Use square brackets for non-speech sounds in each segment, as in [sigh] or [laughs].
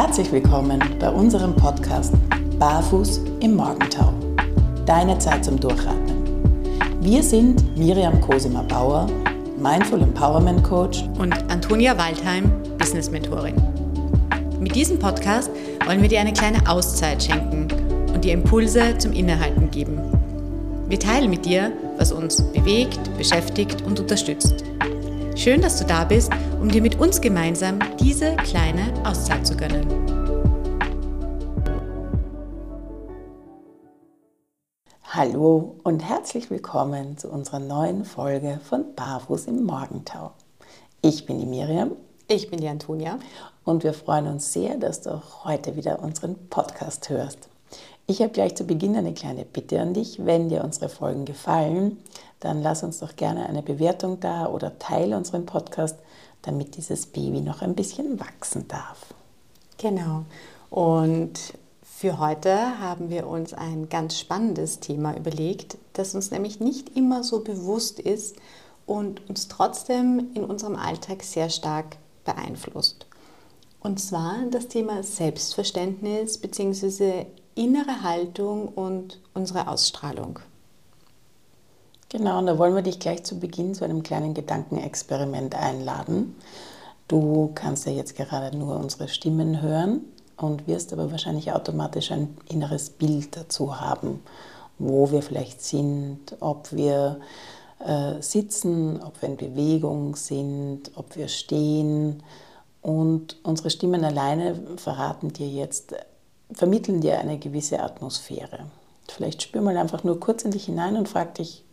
Herzlich willkommen bei unserem Podcast Barfuß im Morgentau. Deine Zeit zum Durchatmen. Wir sind Miriam Cosima Bauer, Mindful Empowerment Coach und Antonia Waldheim, Business Mentorin. Mit diesem Podcast wollen wir dir eine kleine Auszeit schenken und dir Impulse zum Innehalten geben. Wir teilen mit dir, was uns bewegt, beschäftigt und unterstützt. Schön, dass du da bist, um dir mit uns gemeinsam diese kleine Auszeit zu gönnen. Hallo und herzlich willkommen zu unserer neuen Folge von Barfuß im Morgentau. Ich bin die Miriam. Ich bin die Antonia. Und wir freuen uns sehr, dass du heute wieder unseren Podcast hörst. Ich habe gleich zu Beginn eine kleine Bitte an dich. Wenn dir unsere Folgen gefallen, dann lass uns doch gerne eine Bewertung da oder teile unseren Podcast, damit dieses Baby noch ein bisschen wachsen darf. Genau. Und für heute haben wir uns ein ganz spannendes Thema überlegt, das uns nämlich nicht immer so bewusst ist und uns trotzdem in unserem Alltag sehr stark beeinflusst. Und zwar das Thema Selbstverständnis bzw innere Haltung und unsere Ausstrahlung. Genau, und da wollen wir dich gleich zu Beginn zu einem kleinen Gedankenexperiment einladen. Du kannst ja jetzt gerade nur unsere Stimmen hören und wirst aber wahrscheinlich automatisch ein inneres Bild dazu haben, wo wir vielleicht sind, ob wir äh, sitzen, ob wir in Bewegung sind, ob wir stehen. Und unsere Stimmen alleine verraten dir jetzt vermitteln dir eine gewisse Atmosphäre. Vielleicht spür mal einfach nur kurz in dich hinein und frag dich,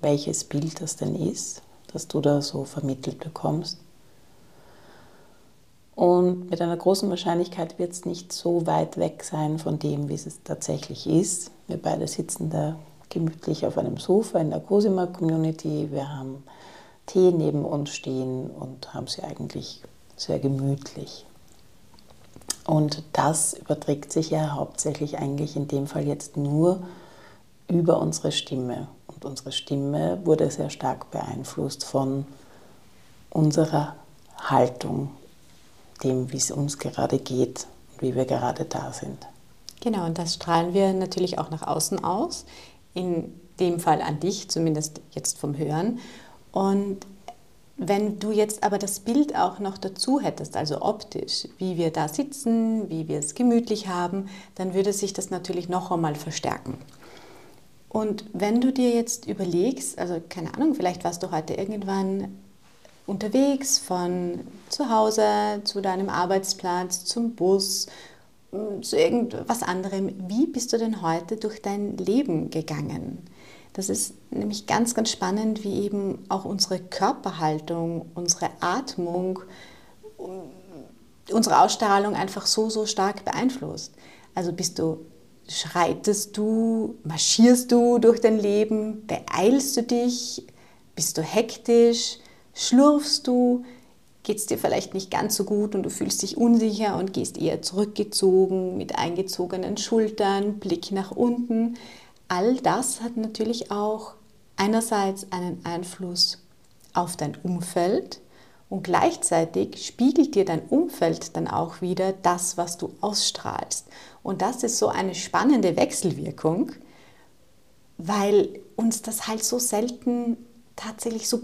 welches Bild das denn ist, das du da so vermittelt bekommst. Und mit einer großen Wahrscheinlichkeit wird es nicht so weit weg sein von dem, wie es tatsächlich ist. Wir beide sitzen da gemütlich auf einem Sofa in der Cosima Community. Wir haben Tee neben uns stehen und haben sie eigentlich sehr gemütlich. Und das überträgt sich ja hauptsächlich eigentlich in dem Fall jetzt nur über unsere Stimme. Und unsere Stimme wurde sehr stark beeinflusst von unserer Haltung, dem, wie es uns gerade geht und wie wir gerade da sind. Genau, und das strahlen wir natürlich auch nach außen aus. In dem Fall an dich, zumindest jetzt vom Hören. Und wenn du jetzt aber das Bild auch noch dazu hättest, also optisch, wie wir da sitzen, wie wir es gemütlich haben, dann würde sich das natürlich noch einmal verstärken. Und wenn du dir jetzt überlegst, also keine Ahnung, vielleicht warst du heute irgendwann unterwegs von zu Hause zu deinem Arbeitsplatz, zum Bus, zu irgendwas anderem, wie bist du denn heute durch dein Leben gegangen? Das ist nämlich ganz, ganz spannend, wie eben auch unsere Körperhaltung, unsere Atmung, unsere Ausstrahlung einfach so, so stark beeinflusst. Also bist du, schreitest du, marschierst du durch dein Leben, beeilst du dich, bist du hektisch, schlurfst du, geht es dir vielleicht nicht ganz so gut und du fühlst dich unsicher und gehst eher zurückgezogen mit eingezogenen Schultern, Blick nach unten? All das hat natürlich auch einerseits einen Einfluss auf dein Umfeld und gleichzeitig spiegelt dir dein Umfeld dann auch wieder das, was du ausstrahlst. Und das ist so eine spannende Wechselwirkung, weil uns das halt so selten tatsächlich so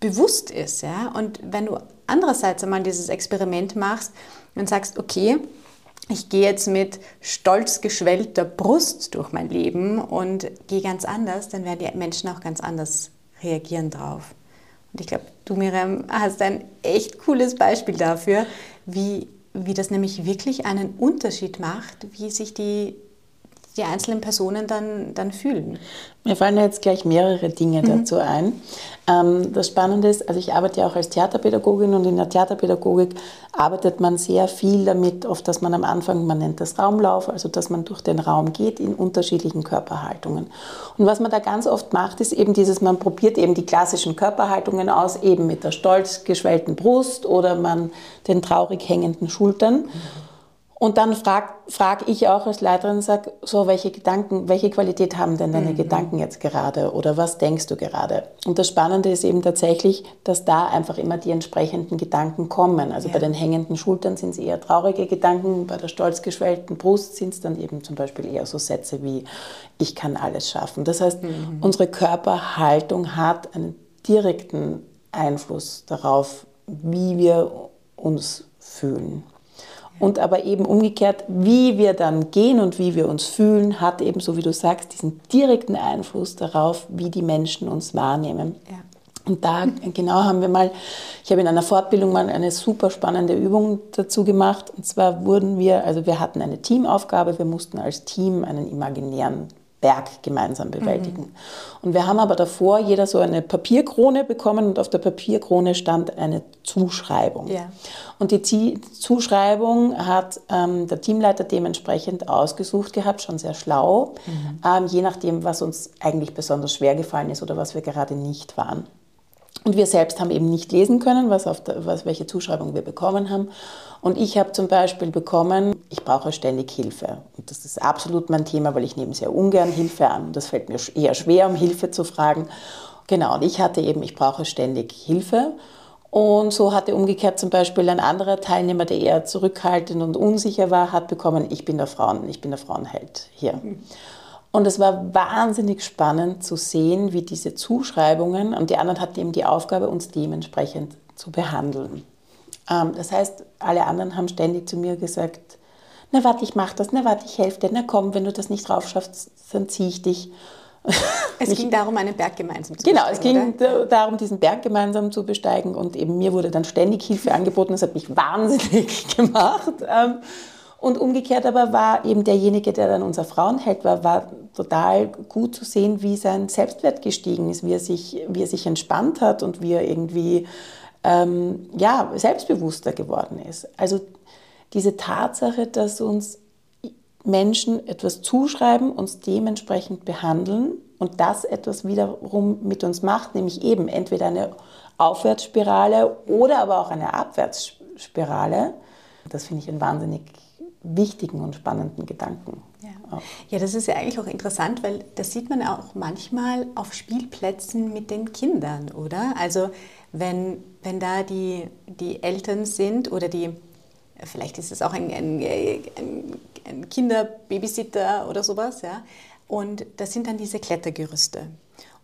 bewusst ist. Ja? Und wenn du andererseits einmal dieses Experiment machst und sagst, okay, ich gehe jetzt mit stolz geschwellter Brust durch mein Leben und gehe ganz anders, dann werden die Menschen auch ganz anders reagieren drauf. Und ich glaube, du, Miriam, hast ein echt cooles Beispiel dafür, wie, wie das nämlich wirklich einen Unterschied macht, wie sich die die einzelnen Personen dann, dann fühlen. Mir fallen jetzt gleich mehrere Dinge mhm. dazu ein. Ähm, das Spannende ist, also ich arbeite ja auch als Theaterpädagogin und in der Theaterpädagogik arbeitet man sehr viel damit, oft, dass man am Anfang, man nennt das Raumlauf, also dass man durch den Raum geht in unterschiedlichen Körperhaltungen. Und was man da ganz oft macht, ist eben dieses, man probiert eben die klassischen Körperhaltungen aus, eben mit der stolz geschwellten Brust oder man den traurig hängenden Schultern. Mhm Und dann frage frag ich auch als Leiterin, sag, so, welche Gedanken, welche Qualität haben denn deine mhm. Gedanken jetzt gerade oder was denkst du gerade? Und das Spannende ist eben tatsächlich, dass da einfach immer die entsprechenden Gedanken kommen. Also ja. bei den hängenden Schultern sind es eher traurige Gedanken, bei der stolz geschwellten Brust sind es dann eben zum Beispiel eher so Sätze wie, ich kann alles schaffen. Das heißt, mhm. unsere Körperhaltung hat einen direkten Einfluss darauf, wie wir uns fühlen. Und aber eben umgekehrt, wie wir dann gehen und wie wir uns fühlen, hat eben, so wie du sagst, diesen direkten Einfluss darauf, wie die Menschen uns wahrnehmen. Ja. Und da genau haben wir mal, ich habe in einer Fortbildung mal eine super spannende Übung dazu gemacht. Und zwar wurden wir, also wir hatten eine Teamaufgabe, wir mussten als Team einen imaginären Berg gemeinsam bewältigen. Mhm. Und wir haben aber davor jeder so eine Papierkrone bekommen und auf der Papierkrone stand eine Zuschreibung. Ja. Und die Zuschreibung hat ähm, der Teamleiter dementsprechend ausgesucht gehabt, schon sehr schlau, mhm. ähm, je nachdem, was uns eigentlich besonders schwer gefallen ist oder was wir gerade nicht waren. Und wir selbst haben eben nicht lesen können, was auf der, was, welche Zuschreibung wir bekommen haben. Und ich habe zum Beispiel bekommen, ich brauche ständig Hilfe. Und das ist absolut mein Thema, weil ich nehme sehr ungern Hilfe an. Das fällt mir eher schwer, um Hilfe zu fragen. Genau, und ich hatte eben, ich brauche ständig Hilfe. Und so hatte umgekehrt zum Beispiel ein anderer Teilnehmer, der eher zurückhaltend und unsicher war, hat bekommen, ich bin der Frauen, ich bin der Frauenheld hier. Mhm. Und es war wahnsinnig spannend zu sehen, wie diese Zuschreibungen, und die anderen hatten eben die Aufgabe, uns dementsprechend zu behandeln. Ähm, das heißt, alle anderen haben ständig zu mir gesagt, na warte, ich mach das, na warte, ich helfe dir, na komm, wenn du das nicht drauf schaffst, dann ziehe ich dich. [laughs] Es ging darum, einen Berg gemeinsam zu genau, besteigen. Genau, es ging oder? darum, diesen Berg gemeinsam zu besteigen und eben mir wurde dann ständig Hilfe angeboten. Das hat mich wahnsinnig [laughs] gemacht. Und umgekehrt aber war eben derjenige, der dann unser Frauenheld war, war total gut zu sehen, wie sein Selbstwert gestiegen ist, wie er sich, wie er sich entspannt hat und wie er irgendwie ähm, ja, selbstbewusster geworden ist. Also diese Tatsache, dass uns Menschen etwas zuschreiben, uns dementsprechend behandeln und das etwas wiederum mit uns macht, nämlich eben entweder eine Aufwärtsspirale oder aber auch eine Abwärtsspirale. Das finde ich einen wahnsinnig wichtigen und spannenden Gedanken. Ja. ja, das ist ja eigentlich auch interessant, weil das sieht man auch manchmal auf Spielplätzen mit den Kindern, oder? Also wenn, wenn da die, die Eltern sind oder die, vielleicht ist es auch ein, ein, ein, ein Kinderbabysitter oder sowas, ja, und das sind dann diese Klettergerüste.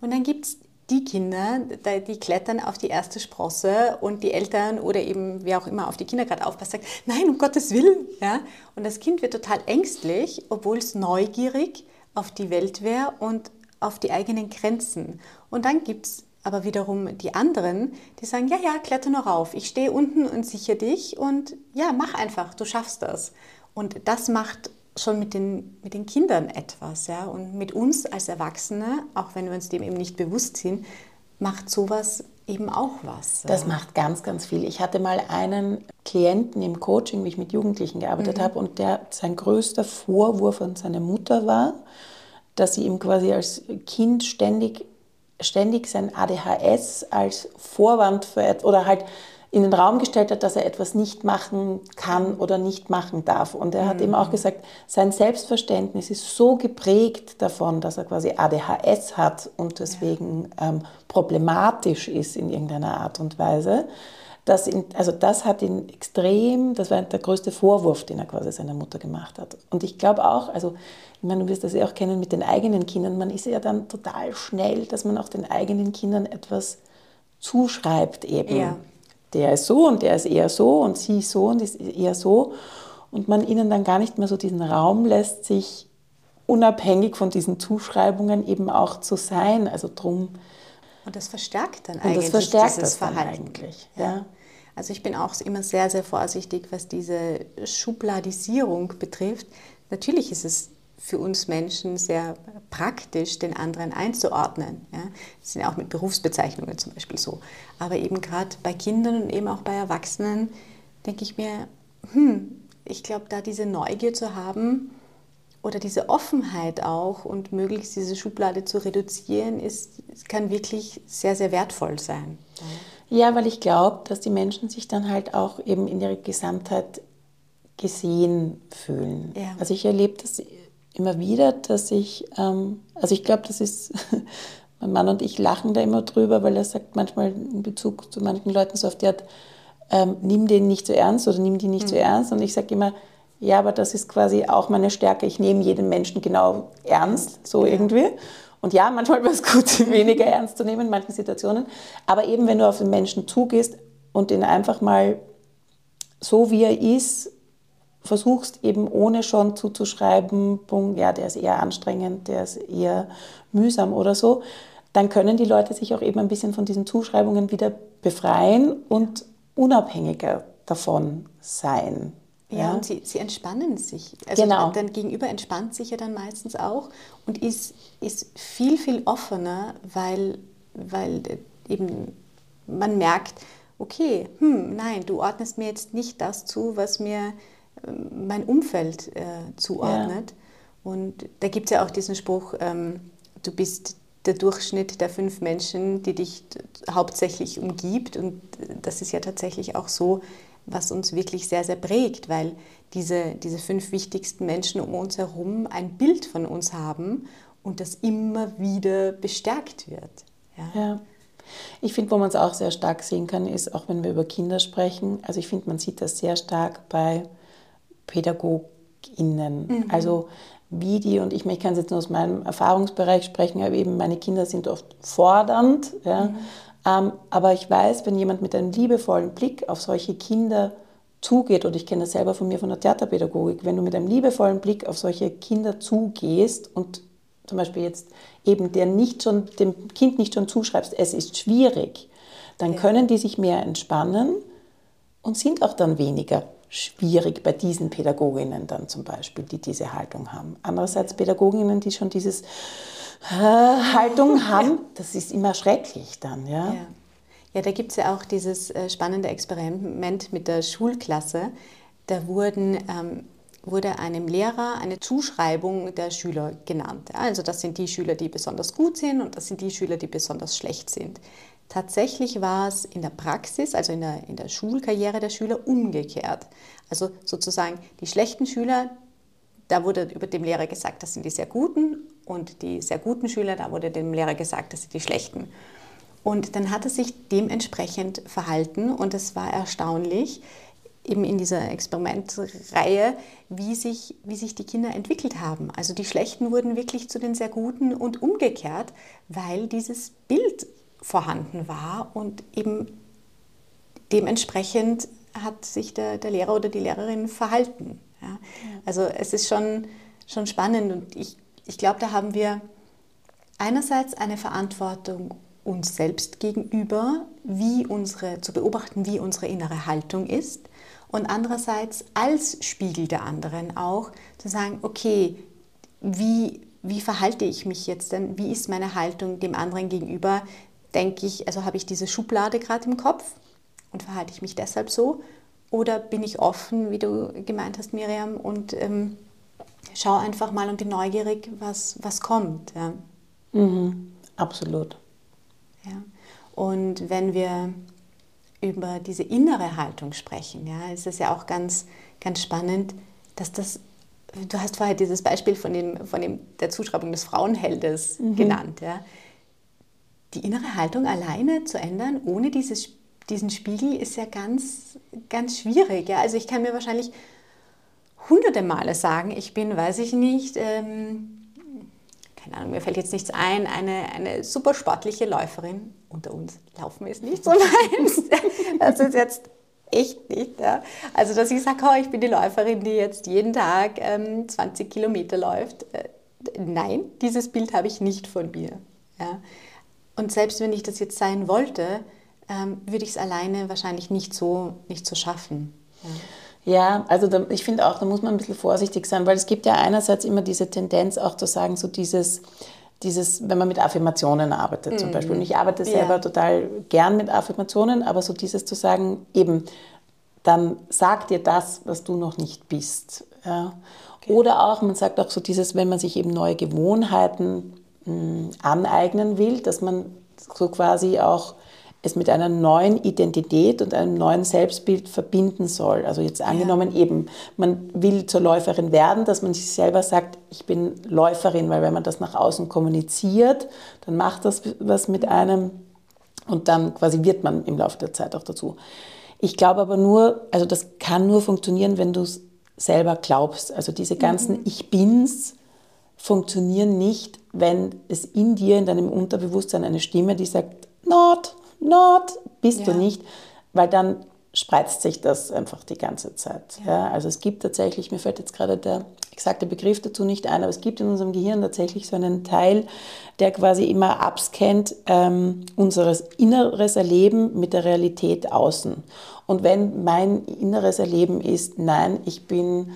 Und dann gibt es die Kinder, die klettern auf die erste Sprosse und die Eltern oder eben wer auch immer auf die Kinder gerade aufpasst, sagt, nein, um Gottes Willen. Ja? Und das Kind wird total ängstlich, obwohl es neugierig auf die Welt wäre und auf die eigenen Grenzen. Und dann gibt es aber wiederum die anderen, die sagen, ja, ja, kletter noch rauf, ich stehe unten und sichere dich und ja, mach einfach, du schaffst das. Und das macht schon mit den, mit den Kindern etwas. Ja? Und mit uns als Erwachsene, auch wenn wir uns dem eben nicht bewusst sind, macht sowas eben auch was. Das macht ganz, ganz viel. Ich hatte mal einen Klienten im Coaching, wie ich mit Jugendlichen gearbeitet mhm. habe, und der sein größter Vorwurf an seine Mutter war, dass sie ihm quasi als Kind ständig, ständig sein ADHS als Vorwand für etwas oder halt in den Raum gestellt hat, dass er etwas nicht machen kann oder nicht machen darf. Und er hat mhm. eben auch gesagt, sein Selbstverständnis ist so geprägt davon, dass er quasi ADHS hat und deswegen ja. ähm, problematisch ist in irgendeiner Art und Weise. Das, in, also das hat ihn extrem, das war der größte Vorwurf, den er quasi seiner Mutter gemacht hat. Und ich glaube auch, also ich meine, du wirst das ja auch kennen mit den eigenen Kindern, man ist ja dann total schnell, dass man auch den eigenen Kindern etwas zuschreibt eben. Ja der ist so und der ist eher so und sie ist so und ist eher so. Und man ihnen dann gar nicht mehr so diesen Raum lässt, sich unabhängig von diesen Zuschreibungen eben auch zu sein. Also drum. Und das verstärkt dann eigentlich das verstärkt dieses das Verhalten. Eigentlich, ja. ja. Also ich bin auch immer sehr, sehr vorsichtig, was diese Schubladisierung betrifft. Natürlich ist es für uns Menschen sehr praktisch, den anderen einzuordnen. Ja? Das sind ja auch mit Berufsbezeichnungen zum Beispiel so. Aber eben gerade bei Kindern und eben auch bei Erwachsenen denke ich mir, hm, ich glaube, da diese Neugier zu haben oder diese Offenheit auch und möglichst diese Schublade zu reduzieren, ist, kann wirklich sehr, sehr wertvoll sein. Ja, weil ich glaube, dass die Menschen sich dann halt auch eben in ihrer Gesamtheit gesehen fühlen. Ja. Also ich erlebe das immer wieder, dass ich, ähm, also ich glaube, das ist, [laughs] mein Mann und ich lachen da immer drüber, weil er sagt manchmal in Bezug zu manchen Leuten so oft, hat, ähm, nimm den nicht so ernst oder nimm die nicht mhm. so ernst. Und ich sage immer, ja, aber das ist quasi auch meine Stärke. Ich nehme jeden Menschen genau ernst, so ja. irgendwie. Und ja, manchmal wäre es gut, [laughs] weniger ernst zu nehmen in manchen Situationen. Aber eben, wenn du auf den Menschen zugehst und ihn einfach mal so wie er ist, versuchst eben ohne schon zuzuschreiben, ja, der ist eher anstrengend, der ist eher mühsam oder so, dann können die Leute sich auch eben ein bisschen von diesen Zuschreibungen wieder befreien und unabhängiger davon sein. Ja, ja, und sie, sie entspannen sich. Also genau. dein Gegenüber entspannt sich ja dann meistens auch und ist, ist viel, viel offener, weil, weil eben man merkt, okay, hm, nein, du ordnest mir jetzt nicht das zu, was mir mein Umfeld äh, zuordnet. Ja. Und da gibt es ja auch diesen Spruch, ähm, du bist der Durchschnitt der fünf Menschen, die dich hauptsächlich umgibt. Und das ist ja tatsächlich auch so, was uns wirklich sehr, sehr prägt, weil diese, diese fünf wichtigsten Menschen um uns herum ein Bild von uns haben und das immer wieder bestärkt wird. Ja. ja. Ich finde, wo man es auch sehr stark sehen kann, ist, auch wenn wir über Kinder sprechen, also ich finde, man sieht das sehr stark bei PädagogInnen. Mhm. Also wie die, und ich, ich kann jetzt nur aus meinem Erfahrungsbereich sprechen, aber eben meine Kinder sind oft fordernd. Ja. Mhm. Ähm, aber ich weiß, wenn jemand mit einem liebevollen Blick auf solche Kinder zugeht, und ich kenne das selber von mir von der Theaterpädagogik, wenn du mit einem liebevollen Blick auf solche Kinder zugehst und zum Beispiel jetzt eben der nicht schon, dem Kind nicht schon zuschreibst, es ist schwierig, dann ja. können die sich mehr entspannen und sind auch dann weniger schwierig bei diesen Pädagoginnen dann zum Beispiel, die diese Haltung haben. Andererseits Pädagoginnen, die schon diese äh, Haltung [laughs] haben, das ist immer schrecklich dann. Ja, ja. ja da gibt es ja auch dieses äh, spannende Experiment mit der Schulklasse. Da wurden ähm, wurde einem Lehrer eine Zuschreibung der Schüler genannt. Also das sind die Schüler, die besonders gut sind und das sind die Schüler, die besonders schlecht sind. Tatsächlich war es in der Praxis, also in der, in der Schulkarriere der Schüler, umgekehrt. Also sozusagen die schlechten Schüler, da wurde über dem Lehrer gesagt, das sind die sehr guten und die sehr guten Schüler, da wurde dem Lehrer gesagt, das sind die schlechten. Und dann hat er sich dementsprechend verhalten und es war erstaunlich, eben in dieser Experimentreihe, wie sich, wie sich die Kinder entwickelt haben. Also die Schlechten wurden wirklich zu den sehr Guten und umgekehrt, weil dieses Bild vorhanden war und eben dementsprechend hat sich der, der Lehrer oder die Lehrerin verhalten. Ja? Also es ist schon, schon spannend und ich, ich glaube, da haben wir einerseits eine Verantwortung uns selbst gegenüber, wie unsere, zu beobachten, wie unsere innere Haltung ist und andererseits als Spiegel der anderen auch zu sagen, okay, wie, wie verhalte ich mich jetzt denn? Wie ist meine Haltung dem anderen gegenüber? Denke ich, also habe ich diese Schublade gerade im Kopf und verhalte ich mich deshalb so? Oder bin ich offen, wie du gemeint hast, Miriam, und ähm, schau einfach mal und bin neugierig, was, was kommt. Ja. Mhm, absolut. Ja. Und wenn wir über diese innere Haltung sprechen, ja, ist es ja auch ganz, ganz spannend, dass das, du hast vorher dieses Beispiel von, dem, von dem, der Zuschreibung des Frauenheldes mhm. genannt, ja. Die innere Haltung alleine zu ändern, ohne dieses, diesen Spiegel, ist ja ganz, ganz schwierig. Ja. Also ich kann mir wahrscheinlich hunderte Male sagen, ich bin, weiß ich nicht, ähm, keine Ahnung, mir fällt jetzt nichts ein, eine, eine super sportliche Läuferin unter uns. Laufen ist nicht so [laughs] meins. Das ist jetzt echt nicht. Ja. Also, dass ich sage, oh, ich bin die Läuferin, die jetzt jeden Tag ähm, 20 Kilometer läuft. Äh, nein, dieses Bild habe ich nicht von mir. Ja. Und selbst wenn ich das jetzt sein wollte, ähm, würde ich es alleine wahrscheinlich nicht so, nicht so schaffen. Ja. Ja, also da, ich finde auch, da muss man ein bisschen vorsichtig sein, weil es gibt ja einerseits immer diese Tendenz auch zu sagen, so dieses, dieses, wenn man mit Affirmationen arbeitet mhm. zum Beispiel. Und ich arbeite selber ja. total gern mit Affirmationen, aber so dieses zu sagen, eben, dann sag dir das, was du noch nicht bist. Ja. Okay. Oder auch, man sagt auch so dieses, wenn man sich eben neue Gewohnheiten mh, hm, aneignen will, dass man so quasi auch es mit einer neuen Identität und einem neuen Selbstbild verbinden soll. Also jetzt angenommen ja. eben, man will zur Läuferin werden, dass man sich selber sagt, ich bin Läuferin, weil wenn man das nach außen kommuniziert, dann macht das was mit einem und dann quasi wird man im Laufe der Zeit auch dazu. Ich glaube aber nur, also das kann nur funktionieren, wenn du es selber glaubst. Also diese ganzen mhm. Ich bin's funktionieren nicht, wenn es in dir, in deinem Unterbewusstsein eine Stimme, die sagt, not, not, bist ja. du nicht, weil dann spreizt sich das einfach die ganze Zeit. Ja. ja. also es gibt tatsächlich, mir fällt jetzt gerade der exakte Begriff dazu nicht ein, aber es gibt in unserem Gehirn tatsächlich so einen Teil, der quasi immer abscannt ähm, unseres inneres Erleben mit der Realität außen. Und wenn mein inneres Erleben ist, nein, ich bin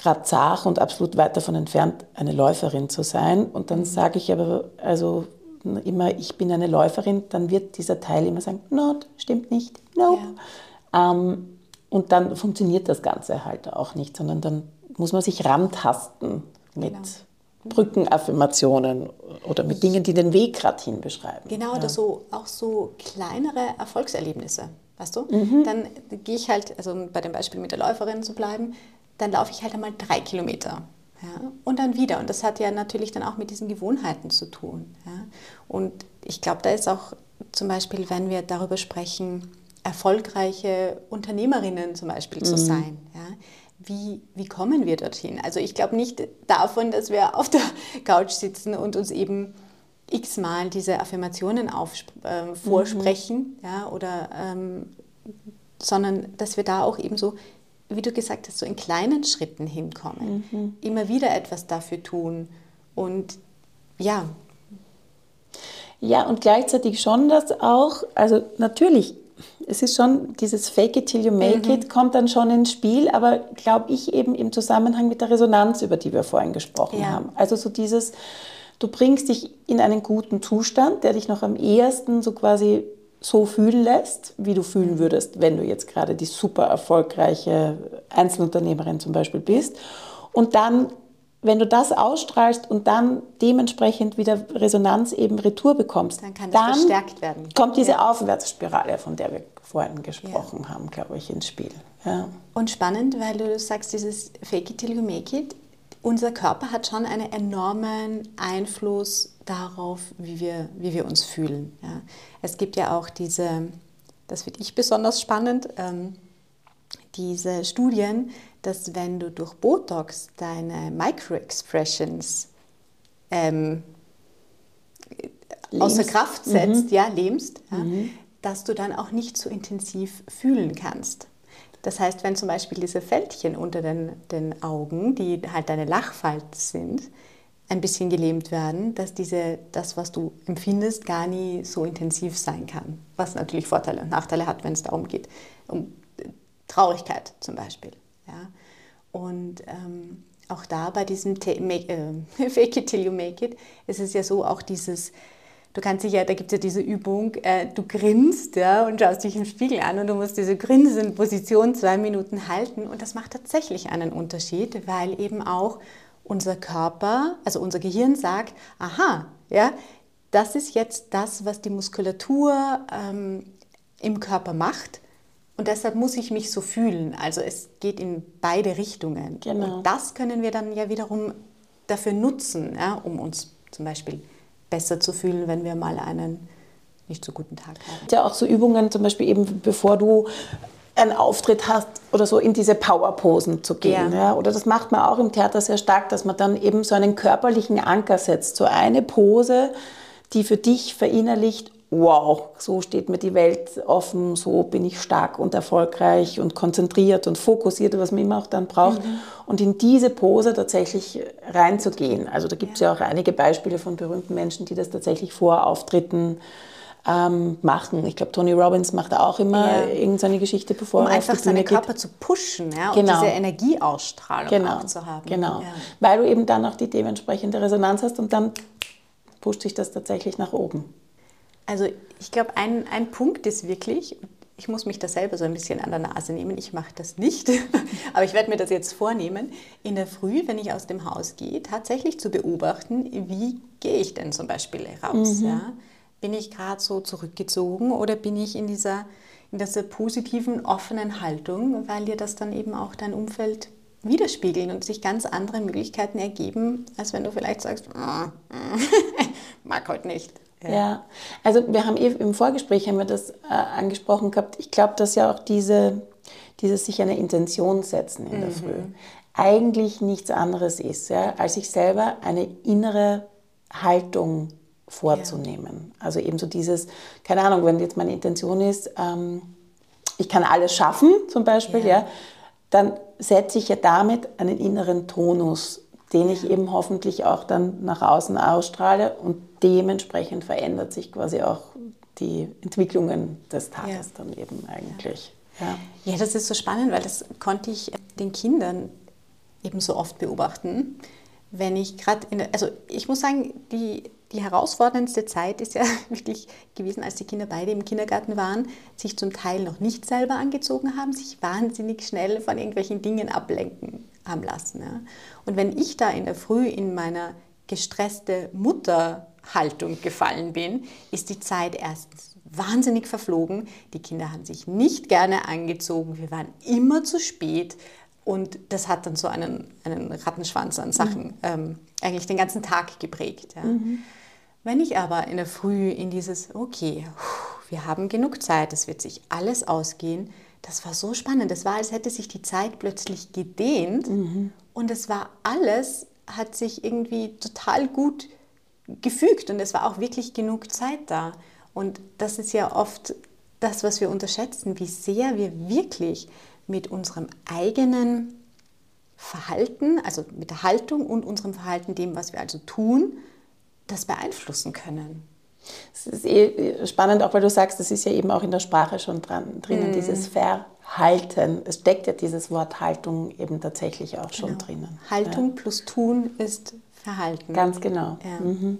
gerade zart und absolut weit davon entfernt, eine Läuferin zu sein. Und dann mhm. sage ich aber, also immer, ich bin eine Läuferin, dann wird dieser Teil immer sagen, not, stimmt nicht, no. Ja. Ähm, und dann funktioniert das Ganze halt auch nicht, sondern dann muss man sich rantasten mit genau. Brückenaffirmationen oder mit Dingen, die den Weg gerade hin beschreiben. Genau, ja. oder so, auch so kleinere Erfolgserlebnisse, weißt du? Mhm. Dann gehe ich halt, also bei dem Beispiel mit der Läuferin zu bleiben, dann laufe ich halt einmal drei Kilometer. Ja, und dann wieder. Und das hat ja natürlich dann auch mit diesen Gewohnheiten zu tun. Ja. Und ich glaube, da ist auch zum Beispiel, wenn wir darüber sprechen, erfolgreiche Unternehmerinnen zum Beispiel zu mhm. sein. Ja. Wie, wie kommen wir dorthin? Also ich glaube nicht davon, dass wir auf der [laughs] Couch sitzen und uns eben x-mal diese Affirmationen auf, äh, vorsprechen, mhm. ja, oder, ähm, sondern dass wir da auch eben so wie du gesagt hast, so in kleinen Schritten hinkommen. Mhm. Immer wieder etwas dafür tun. Und ja. Ja, und gleichzeitig schon das auch, also natürlich, es ist schon dieses Fake it till you make mhm. it kommt dann schon ins Spiel, aber glaube ich eben im Zusammenhang mit der Resonanz, über die wir vorhin gesprochen ja. haben. Also so dieses, du bringst dich in einen guten Zustand, der dich noch am ehesten so quasi so fühlen lässt, wie du fühlen würdest, wenn du jetzt gerade die super erfolgreiche Einzelunternehmerin zum Beispiel bist. Und dann, wenn du das ausstrahlst und dann dementsprechend wieder Resonanz eben Retour bekommst, dann kann das dann verstärkt werden. Kommt diese ja. Aufwärtsspirale, von der wir vorhin gesprochen ja. haben, glaube ich, ins Spiel. Ja. Und spannend, weil du sagst, dieses Fake it till you make it, unser Körper hat schon einen enormen Einfluss darauf, wie wir, wie wir uns fühlen. Ja. Es gibt ja auch diese, das finde ich besonders spannend, ähm, diese Studien, dass wenn du durch Botox deine Micro-Expressions ähm, außer Kraft setzt, mhm. ja, lähmst, ja, mhm. dass du dann auch nicht so intensiv fühlen kannst. Das heißt, wenn zum Beispiel diese Fältchen unter den, den Augen, die halt deine Lachfalten sind, ein bisschen gelähmt werden, dass diese, das, was du empfindest, gar nie so intensiv sein kann. Was natürlich Vorteile und Nachteile hat, wenn es darum geht, um Traurigkeit zum Beispiel. Ja? Und ähm, auch da bei diesem make, äh, [laughs] Fake it till you make it, ist es ja so, auch dieses Du kannst dich ja, da gibt es ja diese Übung, äh, du grinst ja, und schaust dich im Spiegel an und du musst diese Grinsen-Position zwei Minuten halten und das macht tatsächlich einen Unterschied, weil eben auch unser Körper, also unser Gehirn sagt, aha, ja, das ist jetzt das, was die Muskulatur ähm, im Körper macht und deshalb muss ich mich so fühlen. Also es geht in beide Richtungen. Genau. Und das können wir dann ja wiederum dafür nutzen, ja, um uns zum Beispiel besser zu fühlen, wenn wir mal einen nicht so guten Tag haben. Ja, auch so Übungen, zum Beispiel eben bevor du einen Auftritt hast oder so in diese Powerposen zu gehen. Ja. ja. Oder das macht man auch im Theater sehr stark, dass man dann eben so einen körperlichen Anker setzt. So eine Pose, die für dich verinnerlicht, wow, so steht mir die Welt offen, so bin ich stark und erfolgreich und konzentriert und fokussiert, was man immer auch dann braucht. Mhm. Und in diese Pose tatsächlich reinzugehen. Also da gibt es ja. ja. auch einige Beispiele von berühmten Menschen, die das tatsächlich vor Auftritten ähm, machen. Ich glaube, Tony Robbins macht auch immer ja. irgendeine Geschichte, bevor um er einfach seinen Körper zu pushen ja, genau. und diese Energieausstrahlung genau. auch zu haben. Genau, ja. weil du eben dann auch die dementsprechende Resonanz hast und dann pusht sich das tatsächlich nach oben. Also ich glaube, ein, ein Punkt ist wirklich, ich muss mich da selber so ein bisschen an der Nase nehmen, ich mache das nicht, [laughs] aber ich werde mir das jetzt vornehmen, in der Früh, wenn ich aus dem Haus gehe, tatsächlich zu beobachten, wie gehe ich denn zum Beispiel raus. Mhm. Ja? bin ich gerade so zurückgezogen oder bin ich in dieser, in dieser positiven, offenen Haltung, weil dir das dann eben auch dein Umfeld widerspiegeln und sich ganz andere Möglichkeiten ergeben, als wenn du vielleicht sagst, oh, [laughs] [laughs] mag heute nicht. Ja. ja. also wir haben eben im Vorgespräch haben wir das äh, angesprochen gehabt. Ich glaube, dass ja auch diese, dieses sich eine Intention setzen in der mhm. Früh eigentlich nichts anderes ist, ja, als sich selber eine innere Haltung vorzunehmen. Ja. Also eben so dieses, keine Ahnung, wenn jetzt meine Intention ist, ähm, ich kann alles schaffen zum Beispiel, ja. ja dann setze ich ja damit einen inneren Tonus, den ich eben hoffentlich auch dann nach außen ausstrahle und dementsprechend verändert sich quasi auch die Entwicklungen des Tages ja. dann eben eigentlich. Ja. ja, das ist so spannend, weil das konnte ich den Kindern eben so oft beobachten. Wenn ich gerade in der, also ich muss sagen, die, die herausforderndste Zeit ist ja [laughs] wirklich gewesen, als die Kinder beide im Kindergarten waren, sich zum Teil noch nicht selber angezogen haben, sich wahnsinnig schnell von irgendwelchen Dingen ablenken haben lassen. Ja. Und wenn ich da in der Früh in meiner gestresste Mutterhaltung gefallen bin, ist die Zeit erstens wahnsinnig verflogen. Die Kinder haben sich nicht gerne angezogen. Wir waren immer zu spät. Und das hat dann so einen, einen Rattenschwanz an Sachen mhm. ähm, eigentlich den ganzen Tag geprägt. Ja. Mhm. Wenn ich aber in der Früh in dieses, okay, wir haben genug Zeit, es wird sich alles ausgehen, das war so spannend. Das war, als hätte sich die Zeit plötzlich gedehnt mhm. und es war alles, hat sich irgendwie total gut gefügt und es war auch wirklich genug Zeit da. Und das ist ja oft das, was wir unterschätzen, wie sehr wir wirklich mit unserem eigenen Verhalten, also mit der Haltung und unserem Verhalten, dem, was wir also tun, das beeinflussen können. Es ist eh spannend, auch weil du sagst, das ist ja eben auch in der Sprache schon dran, drinnen, mm. dieses Verhalten. Es steckt ja dieses Wort Haltung eben tatsächlich auch schon genau. drinnen. Haltung ja. plus Tun ist Verhalten. Ganz genau. Ja. Mhm.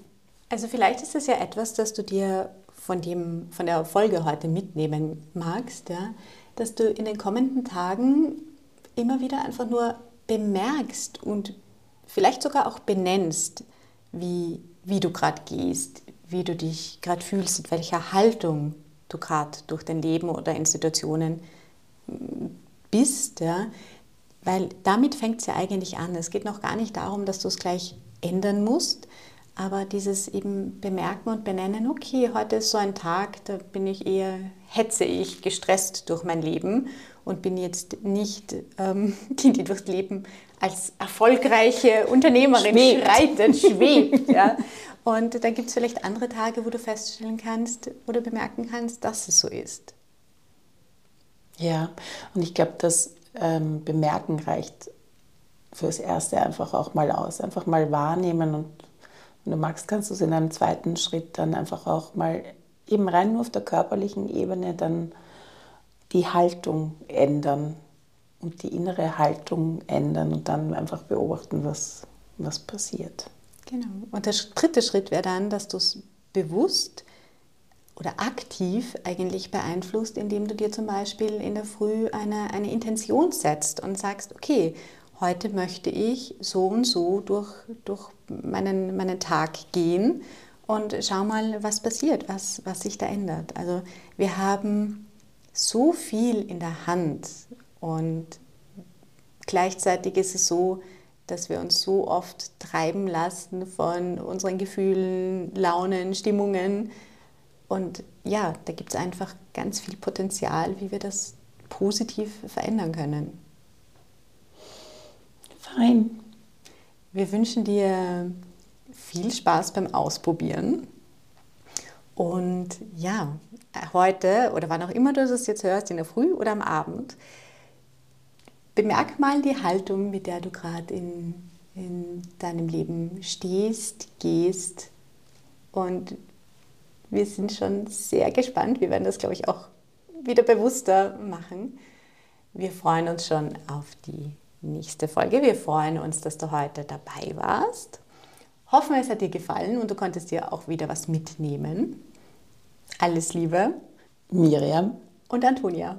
Also vielleicht ist es ja etwas, das du dir von, dem, von der Folge heute mitnehmen magst, ja? dass du in den kommenden Tagen immer wieder einfach nur bemerkst und vielleicht sogar auch benennst, wie, wie du gerade gehst, wie du dich gerade fühlst, in welcher Haltung du gerade durch dein Leben oder in Situationen mm, bist. Ja? Weil damit fängt es ja eigentlich an. Es geht noch gar nicht darum, dass du es gleich ändern musst, aber dieses eben bemerken und benennen, okay, heute ist so ein Tag, da bin ich eher, hetze ich gestresst durch mein Leben und bin jetzt nicht ähm, [laughs] die, die durchs Leben als erfolgreiche Unternehmerin schwebt. schreitet, schwebt. ja. [laughs] Und dann gibt es vielleicht andere Tage, wo du feststellen kannst oder bemerken kannst, dass es so ist. Ja, und ich glaube, das ähm, Bemerken reicht fürs Erste einfach auch mal aus. Einfach mal wahrnehmen und wenn du magst, kannst du es in einem zweiten Schritt dann einfach auch mal eben rein nur auf der körperlichen Ebene dann die Haltung ändern und die innere Haltung ändern und dann einfach beobachten, was, was passiert. Genau. Und der dritte Schritt wäre dann, dass du es bewusst oder aktiv eigentlich beeinflusst, indem du dir zum Beispiel in der Früh eine, eine Intention setzt und sagst, okay, heute möchte ich so und so durch, durch meinen, meinen Tag gehen und schau mal, was passiert, was, was sich da ändert. Also wir haben so viel in der Hand und gleichzeitig ist es so, dass wir uns so oft treiben lassen von unseren Gefühlen, Launen, Stimmungen. Und ja, da gibt es einfach ganz viel Potenzial, wie wir das positiv verändern können. Fein. Wir wünschen dir viel Spaß beim Ausprobieren. Und ja, heute oder wann auch immer du das jetzt hörst, in der Früh oder am Abend, bemerk mal die Haltung, mit der du gerade in, in deinem Leben stehst, gehst. Und wir sind schon sehr gespannt. Wir werden das, glaube ich, auch wieder bewusster machen. Wir freuen uns schon auf die nächste Folge. Wir freuen uns, dass du heute dabei warst. Hoffen, es hat dir gefallen und du konntest dir auch wieder was mitnehmen. Alles Liebe. Miriam und Antonia.